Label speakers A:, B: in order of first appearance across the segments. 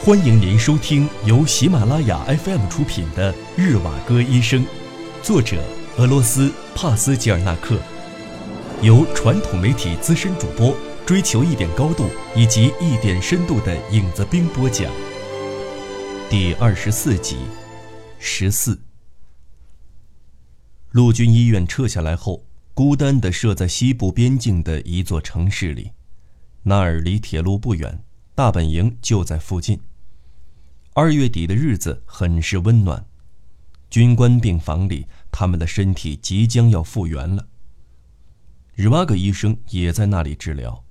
A: 欢迎您收听由喜马拉雅 FM 出品的《日瓦戈医生》，作者俄罗斯帕斯吉尔纳克，由传统媒体资深主播追求一点高度以及一点深度的影子兵播讲。第二十四集，十四。陆军医院撤下来后，孤单地设在西部边境的一座城市里，那儿离铁路不远，大本营就在附近。二月底的日子很是温暖，军官病房里，他们的身体即将要复原了。日瓦格医生也在那里治疗，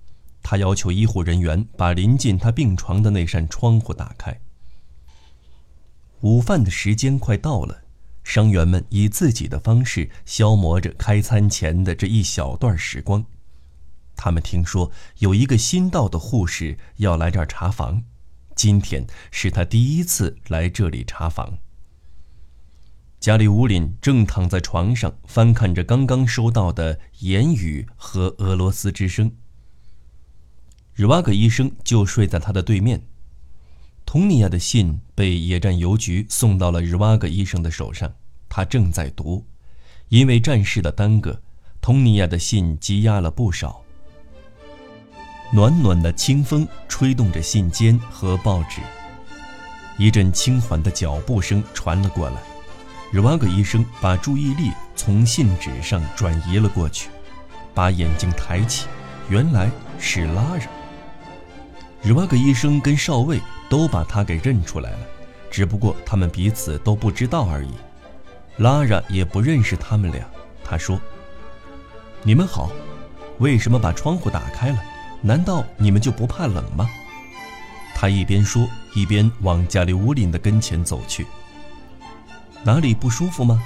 A: 他要求医护人员把临近他病床的那扇窗户打开。午饭的时间快到了，伤员们以自己的方式消磨着开餐前的这一小段时光。他们听说有一个新到的护士要来这儿查房。今天是他第一次来这里查房。加里乌林正躺在床上，翻看着刚刚收到的言语和俄罗斯之声。日瓦格医生就睡在他的对面。佟尼亚的信被野战邮局送到了日瓦格医生的手上，他正在读。因为战事的耽搁，佟尼亚的信积压了不少。暖暖的清风吹动着信笺和报纸，一阵轻缓的脚步声传了过来。日瓦格医生把注意力从信纸上转移了过去，把眼睛抬起，原来是拉拉。日瓦格医生跟少尉都把他给认出来了，只不过他们彼此都不知道而已。拉拉也不认识他们俩。他说：“你们好，为什么把窗户打开了？”难道你们就不怕冷吗？他一边说，一边往加里乌林的跟前走去。哪里不舒服吗？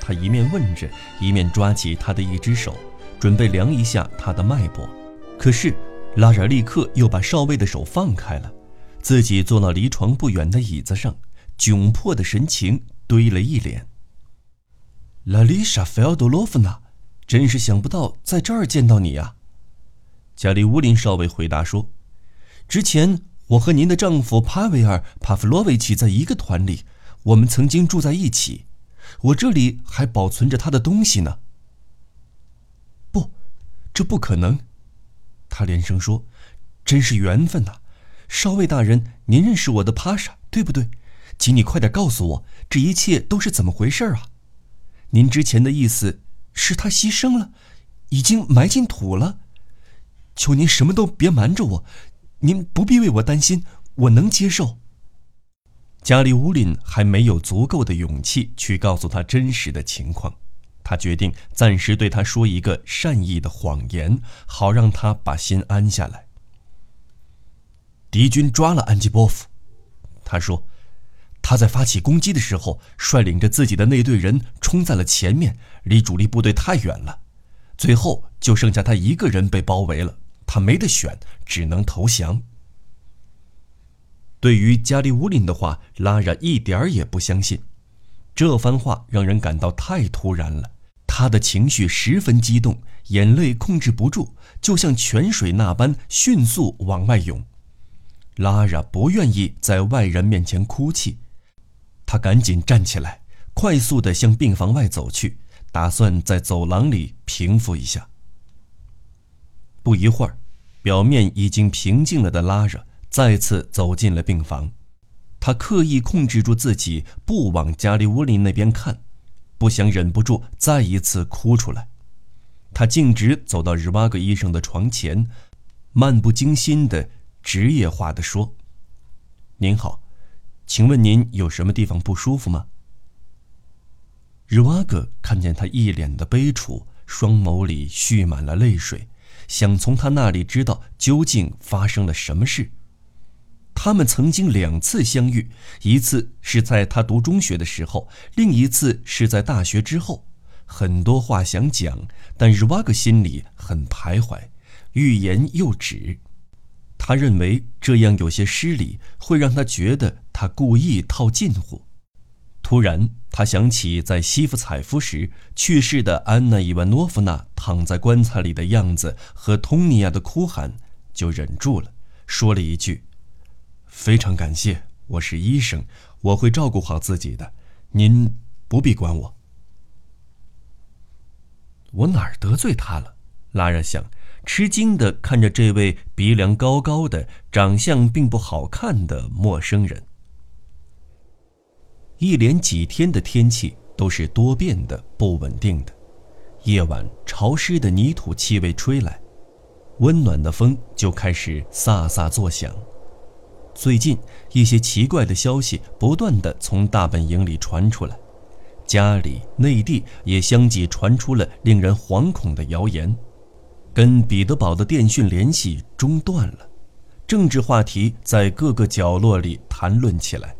A: 他一面问着，一面抓起他的一只手，准备量一下他的脉搏。可是拉扎立刻又把少尉的手放开了，自己坐到离床不远的椅子上，窘迫的神情堆了一脸。拉丽莎·菲奥多洛夫娜，真是想不到在这儿见到你呀！加里乌林少尉回答说：“之前我和您的丈夫帕维尔·帕夫洛维奇在一个团里，我们曾经住在一起。我这里还保存着他的东西呢。”“不，这不可能！”他连声说，“真是缘分呐！少尉大人，您认识我的帕莎，对不对？请你快点告诉我，这一切都是怎么回事啊？您之前的意思是他牺牲了，已经埋进土了？”求您什么都别瞒着我，您不必为我担心，我能接受。加里乌林还没有足够的勇气去告诉他真实的情况，他决定暂时对他说一个善意的谎言，好让他把心安下来。敌军抓了安吉波夫，他说，他在发起攻击的时候，率领着自己的那队人冲在了前面，离主力部队太远了，最后就剩下他一个人被包围了。他没得选，只能投降。对于加利乌林的话，拉拉一点儿也不相信。这番话让人感到太突然了，他的情绪十分激动，眼泪控制不住，就像泉水那般迅速往外涌。拉拉不愿意在外人面前哭泣，他赶紧站起来，快速地向病房外走去，打算在走廊里平复一下。不一会儿，表面已经平静了的拉着再次走进了病房。他刻意控制住自己，不往加利乌林那边看，不想忍不住再一次哭出来。他径直走到日瓦格医生的床前，漫不经心的、职业化的说：“您好，请问您有什么地方不舒服吗？”日瓦格看见他一脸的悲楚，双眸里蓄满了泪水。想从他那里知道究竟发生了什么事。他们曾经两次相遇，一次是在他读中学的时候，另一次是在大学之后。很多话想讲，但日瓦格心里很徘徊，欲言又止。他认为这样有些失礼，会让他觉得他故意套近乎。突然，他想起在西夫采夫时去世的安娜·伊万诺夫娜躺在棺材里的样子和通尼亚的哭喊，就忍住了，说了一句非常感谢，我是医生，我会照顾好自己的，您不必管我。我哪儿得罪他了？拉拉想，吃惊的看着这位鼻梁高高的、长相并不好看的陌生人。一连几天的天气都是多变的、不稳定的。夜晚，潮湿的泥土气味吹来，温暖的风就开始飒飒作响。最近，一些奇怪的消息不断的从大本营里传出来，家里、内地也相继传出了令人惶恐的谣言，跟彼得堡的电讯联系中断了，政治话题在各个角落里谈论起来。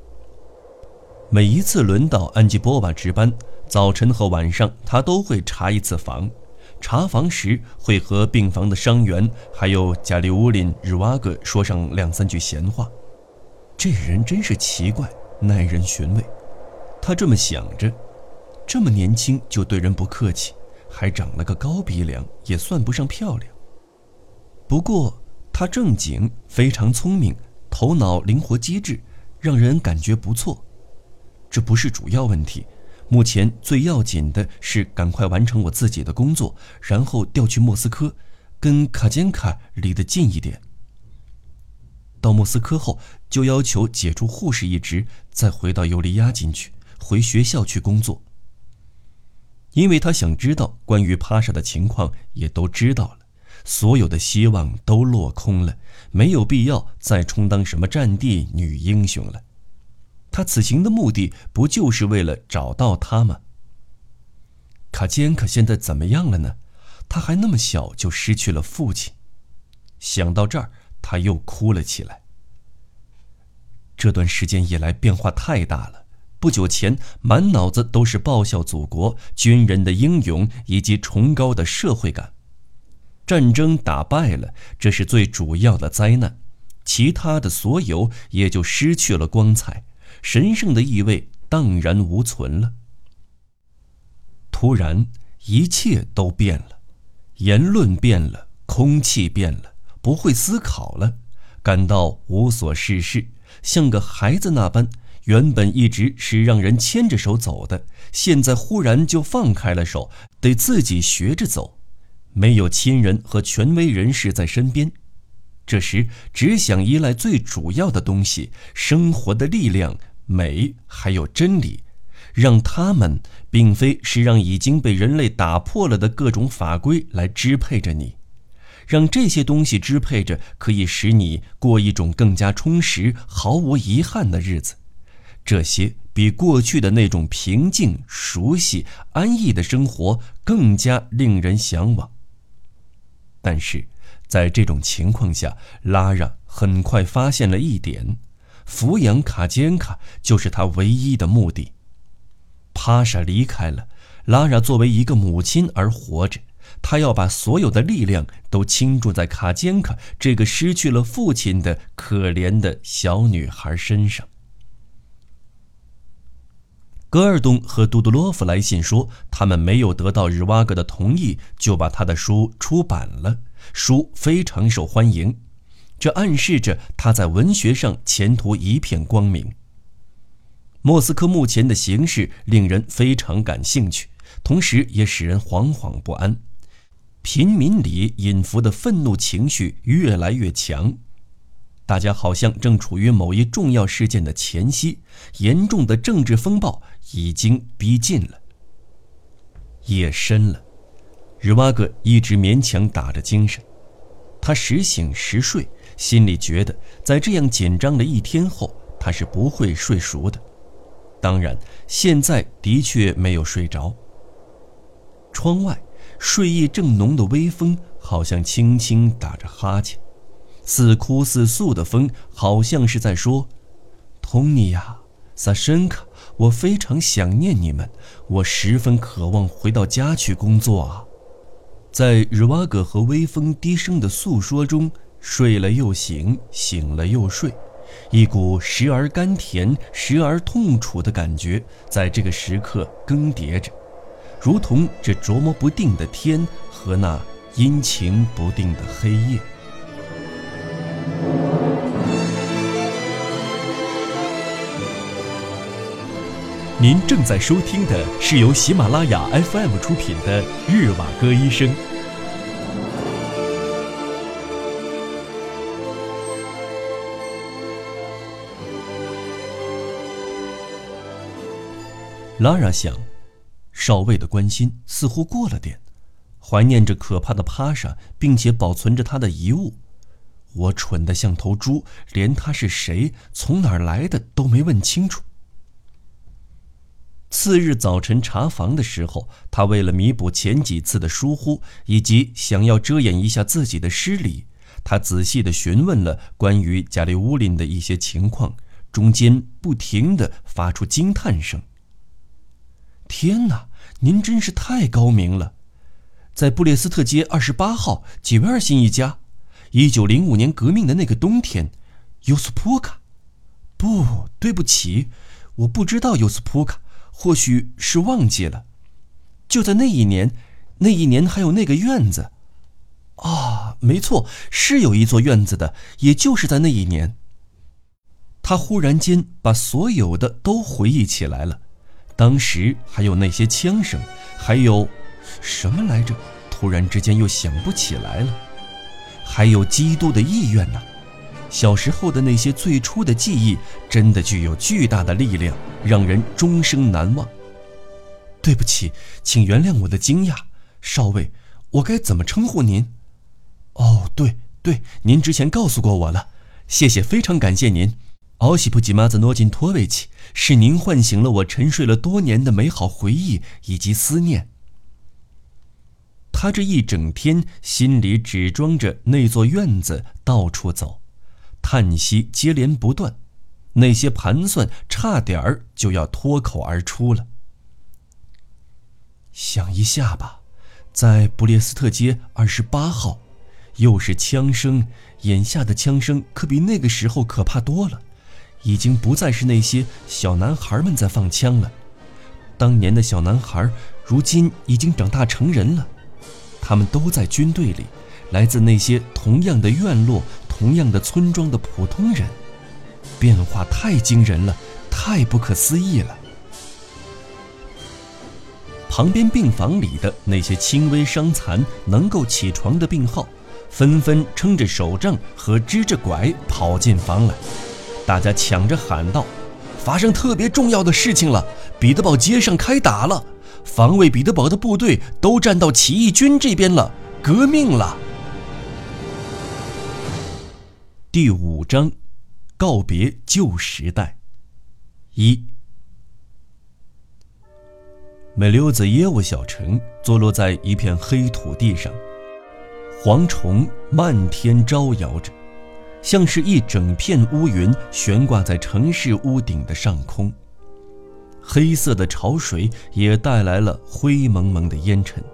A: 每一次轮到安吉波瓦值班。早晨和晚上，他都会查一次房。查房时会和病房的伤员，还有加里乌林日瓦格说上两三句闲话。这人真是奇怪，耐人寻味。他这么想着。这么年轻就对人不客气，还长了个高鼻梁，也算不上漂亮。不过他正经，非常聪明，头脑灵活机智，让人感觉不错。这不是主要问题。目前最要紧的是赶快完成我自己的工作，然后调去莫斯科，跟卡坚卡离得近一点。到莫斯科后，就要求解除护士一职，再回到尤利亚进去，回学校去工作。因为他想知道关于帕莎的情况，也都知道了，所有的希望都落空了，没有必要再充当什么战地女英雄了。他此行的目的不就是为了找到他吗？卡坚可现在怎么样了呢？他还那么小就失去了父亲。想到这儿，他又哭了起来。这段时间以来变化太大了。不久前满脑子都是报效祖国、军人的英勇以及崇高的社会感。战争打败了，这是最主要的灾难，其他的所有也就失去了光彩。神圣的意味荡然无存了。突然，一切都变了，言论变了，空气变了，不会思考了，感到无所事事，像个孩子那般。原本一直是让人牵着手走的，现在忽然就放开了手，得自己学着走。没有亲人和权威人士在身边，这时只想依赖最主要的东西——生活的力量。美还有真理，让他们并非是让已经被人类打破了的各种法规来支配着你，让这些东西支配着，可以使你过一种更加充实、毫无遗憾的日子。这些比过去的那种平静、熟悉、安逸的生活更加令人向往。但是，在这种情况下，拉让很快发现了一点。抚养卡坚卡就是他唯一的目的。帕莎离开了，拉拉作为一个母亲而活着，她要把所有的力量都倾注在卡坚卡这个失去了父亲的可怜的小女孩身上。戈尔东和杜杜洛夫来信说，他们没有得到日瓦格的同意，就把他的书出版了，书非常受欢迎。这暗示着他在文学上前途一片光明。莫斯科目前的形势令人非常感兴趣，同时也使人惶惶不安。平民里隐伏的愤怒情绪越来越强，大家好像正处于某一重要事件的前夕，严重的政治风暴已经逼近了。夜深了，日瓦格一直勉强打着精神，他时醒时睡。心里觉得，在这样紧张的一天后，他是不会睡熟的。当然，现在的确没有睡着。窗外，睡意正浓的微风好像轻轻打着哈欠，似哭似诉的风好像是在说：“托尼亚，萨申卡，我非常想念你们，我十分渴望回到家去工作啊。”在日瓦格和微风低声的诉说中。睡了又醒醒了又睡。一股时而甘甜时而痛楚的感觉在这个时刻更迭着。如同这琢磨不定的天和那阴晴不定的黑夜。您正在收听的是由喜马拉雅 fm 出品的日瓦戈医生。拉拉想，少尉的关心似乎过了点，怀念着可怕的帕莎，并且保存着他的遗物。我蠢得像头猪，连他是谁、从哪儿来的都没问清楚。次日早晨查房的时候，他为了弥补前几次的疏忽，以及想要遮掩一下自己的失礼，他仔细地询问了关于加里乌林的一些情况，中间不停地发出惊叹声。天哪，您真是太高明了！在布列斯特街二十八号几位二新一家，一九零五年革命的那个冬天，尤斯普卡，不对不起，我不知道尤斯普卡。或许是忘记了，就在那一年，那一年还有那个院子，啊，没错，是有一座院子的，也就是在那一年。他忽然间把所有的都回忆起来了，当时还有那些枪声，还有什么来着？突然之间又想不起来了，还有基督的意愿呢。小时候的那些最初的记忆，真的具有巨大的力量，让人终生难忘。对不起，请原谅我的惊讶，少尉，我该怎么称呼您？哦，对对，您之前告诉过我了，谢谢，非常感谢您。奥西普吉马兹诺金托维奇，是您唤醒了我沉睡了多年的美好回忆以及思念。他这一整天心里只装着那座院子，到处走。叹息接连不断，那些盘算差点儿就要脱口而出了。想一下吧，在布列斯特街二十八号，又是枪声。眼下的枪声可比那个时候可怕多了，已经不再是那些小男孩们在放枪了。当年的小男孩，如今已经长大成人了，他们都在军队里，来自那些同样的院落。同样的村庄的普通人，变化太惊人了，太不可思议了。旁边病房里的那些轻微伤残、能够起床的病号，纷纷撑着手杖和支着拐跑进房来，大家抢着喊道：“发生特别重要的事情了！彼得堡街上开打了，防卫彼得堡的部队都站到起义军这边了，革命了！”第五章，告别旧时代。一，美溜子耶沃小城坐落在一片黑土地上，蝗虫漫天招摇着，像是一整片乌云悬挂在城市屋顶的上空。黑色的潮水也带来了灰蒙蒙的烟尘，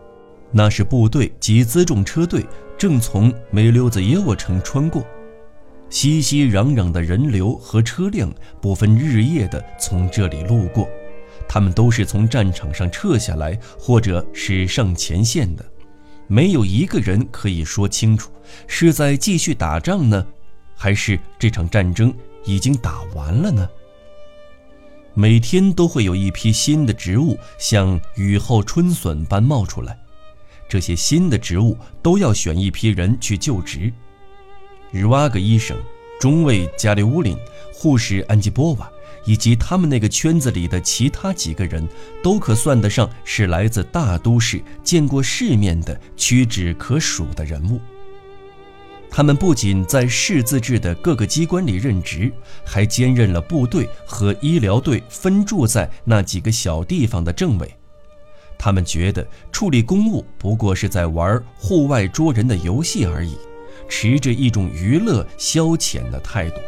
A: 那是部队及辎重车队正从梅溜子耶沃城穿过。熙熙攘攘的人流和车辆不分日夜地从这里路过，他们都是从战场上撤下来，或者是上前线的，没有一个人可以说清楚是在继续打仗呢，还是这场战争已经打完了呢？每天都会有一批新的植物像雨后春笋般冒出来，这些新的植物都要选一批人去就职。日瓦格医生、中尉加里乌林、护士安吉波瓦，以及他们那个圈子里的其他几个人，都可算得上是来自大都市、见过世面的屈指可数的人物。他们不仅在市自治的各个机关里任职，还兼任了部队和医疗队分驻在那几个小地方的政委。他们觉得处理公务不过是在玩户外捉人的游戏而已。持着一种娱乐消遣的态度，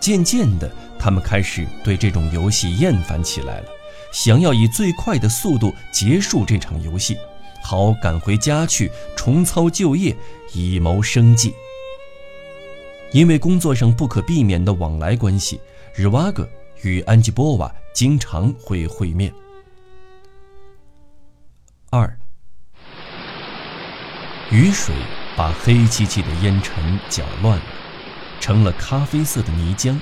A: 渐渐的，他们开始对这种游戏厌烦起来了，想要以最快的速度结束这场游戏，好赶回家去重操旧业，以谋生计。因为工作上不可避免的往来关系，日瓦格与安吉波瓦经常会会面。二，雨水。把黑漆漆的烟尘搅乱了，成了咖啡色的泥浆。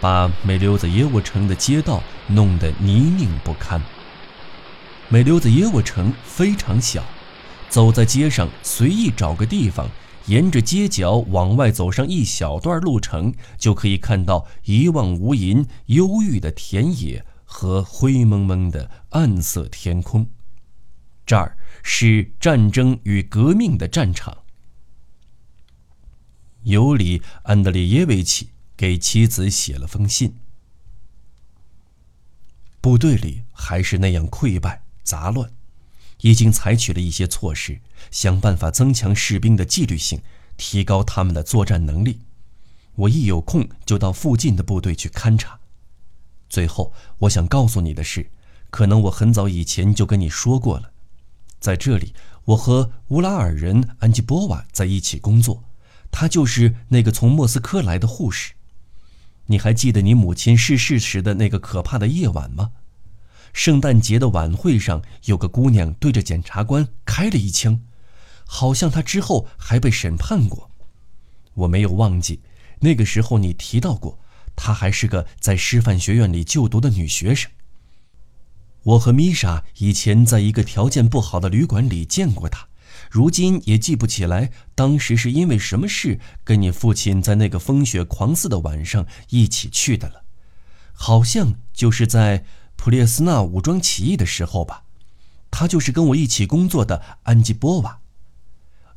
A: 把美溜子耶沃城的街道弄得泥泞不堪。美溜子耶沃城非常小，走在街上，随意找个地方，沿着街角往外走上一小段路程，就可以看到一望无垠、忧郁的田野和灰蒙蒙的暗色天空。这儿是战争与革命的战场。尤里·安德烈耶维奇给妻子写了封信。部队里还是那样溃败杂乱，已经采取了一些措施，想办法增强士兵的纪律性，提高他们的作战能力。我一有空就到附近的部队去勘察。最后，我想告诉你的是，可能我很早以前就跟你说过了，在这里，我和乌拉尔人安吉波瓦在一起工作。他就是那个从莫斯科来的护士。你还记得你母亲逝世时的那个可怕的夜晚吗？圣诞节的晚会上，有个姑娘对着检察官开了一枪，好像她之后还被审判过。我没有忘记，那个时候你提到过，她还是个在师范学院里就读的女学生。我和米莎以前在一个条件不好的旅馆里见过她。如今也记不起来当时是因为什么事跟你父亲在那个风雪狂肆的晚上一起去的了，好像就是在普列斯纳武装起义的时候吧。他就是跟我一起工作的安吉波瓦。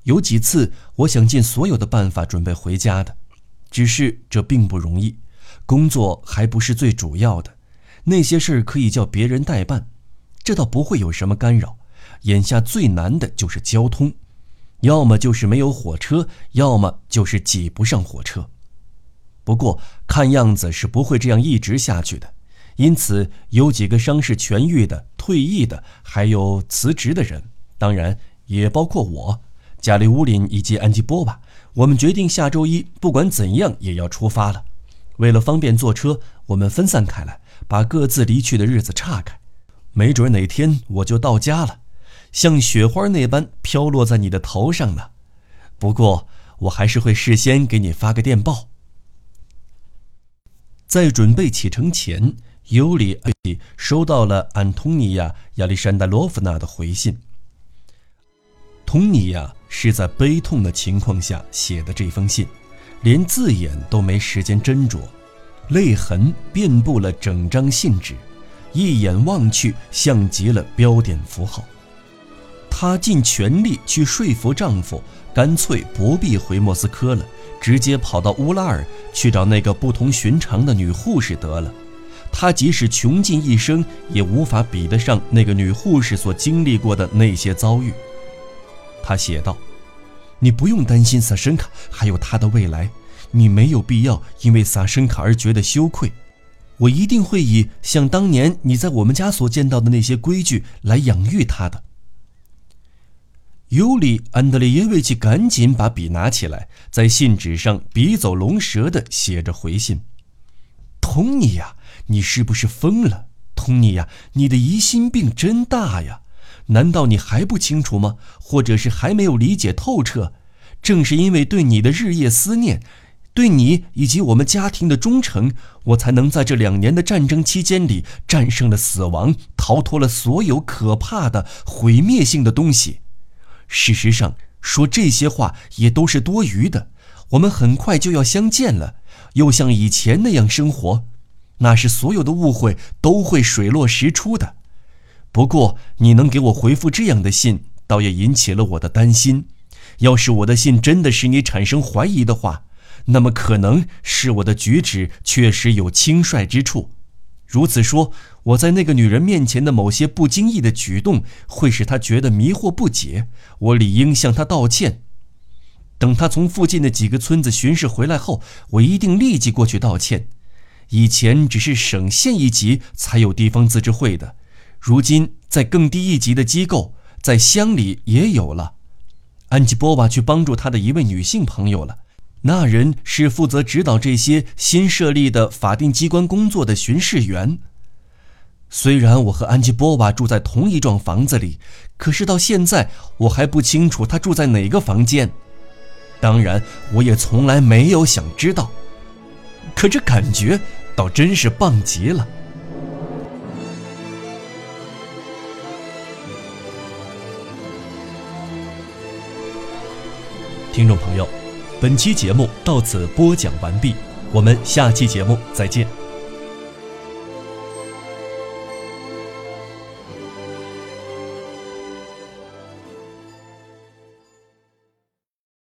A: 有几次我想尽所有的办法准备回家的，只是这并不容易。工作还不是最主要的，那些事儿可以叫别人代办，这倒不会有什么干扰。眼下最难的就是交通，要么就是没有火车，要么就是挤不上火车。不过看样子是不会这样一直下去的，因此有几个伤势痊愈的、退役的，还有辞职的人，当然也包括我、加里乌林以及安吉波瓦。我们决定下周一不管怎样也要出发了。为了方便坐车，我们分散开来，把各自离去的日子岔开。没准哪天我就到家了。像雪花那般飘落在你的头上呢，不过我还是会事先给你发个电报。在准备启程前，尤里收到了安东尼娅·亚历山大罗夫娜的回信。佟尼娅是在悲痛的情况下写的这封信，连字眼都没时间斟酌，泪痕遍布了整张信纸，一眼望去像极了标点符号。她尽全力去说服丈夫，干脆不必回莫斯科了，直接跑到乌拉尔去找那个不同寻常的女护士得了。她即使穷尽一生，也无法比得上那个女护士所经历过的那些遭遇。她写道：“你不用担心萨申卡，还有她的未来。你没有必要因为萨申卡而觉得羞愧。我一定会以像当年你在我们家所见到的那些规矩来养育她的。”尤里·安德烈耶维奇赶紧把笔拿起来，在信纸上笔走龙蛇地写着回信：“托尼呀，你是不是疯了？托尼呀，你的疑心病真大呀！难道你还不清楚吗？或者是还没有理解透彻？正是因为对你的日夜思念，对你以及我们家庭的忠诚，我才能在这两年的战争期间里战胜了死亡，逃脱了所有可怕的、毁灭性的东西。”事实上，说这些话也都是多余的。我们很快就要相见了，又像以前那样生活，那是所有的误会都会水落石出的。不过，你能给我回复这样的信，倒也引起了我的担心。要是我的信真的使你产生怀疑的话，那么可能是我的举止确实有轻率之处。如此说，我在那个女人面前的某些不经意的举动，会使她觉得迷惑不解。我理应向她道歉。等他从附近的几个村子巡视回来后，我一定立即过去道歉。以前只是省县一级才有地方自治会的，如今在更低一级的机构，在乡里也有了。安吉波瓦去帮助他的一位女性朋友了。那人是负责指导这些新设立的法定机关工作的巡视员。虽然我和安吉波瓦住在同一幢房子里，可是到现在我还不清楚他住在哪个房间。当然，我也从来没有想知道。可这感觉倒真是棒极了。听众朋友，本期节目到此播讲完毕，我们下期节目再见。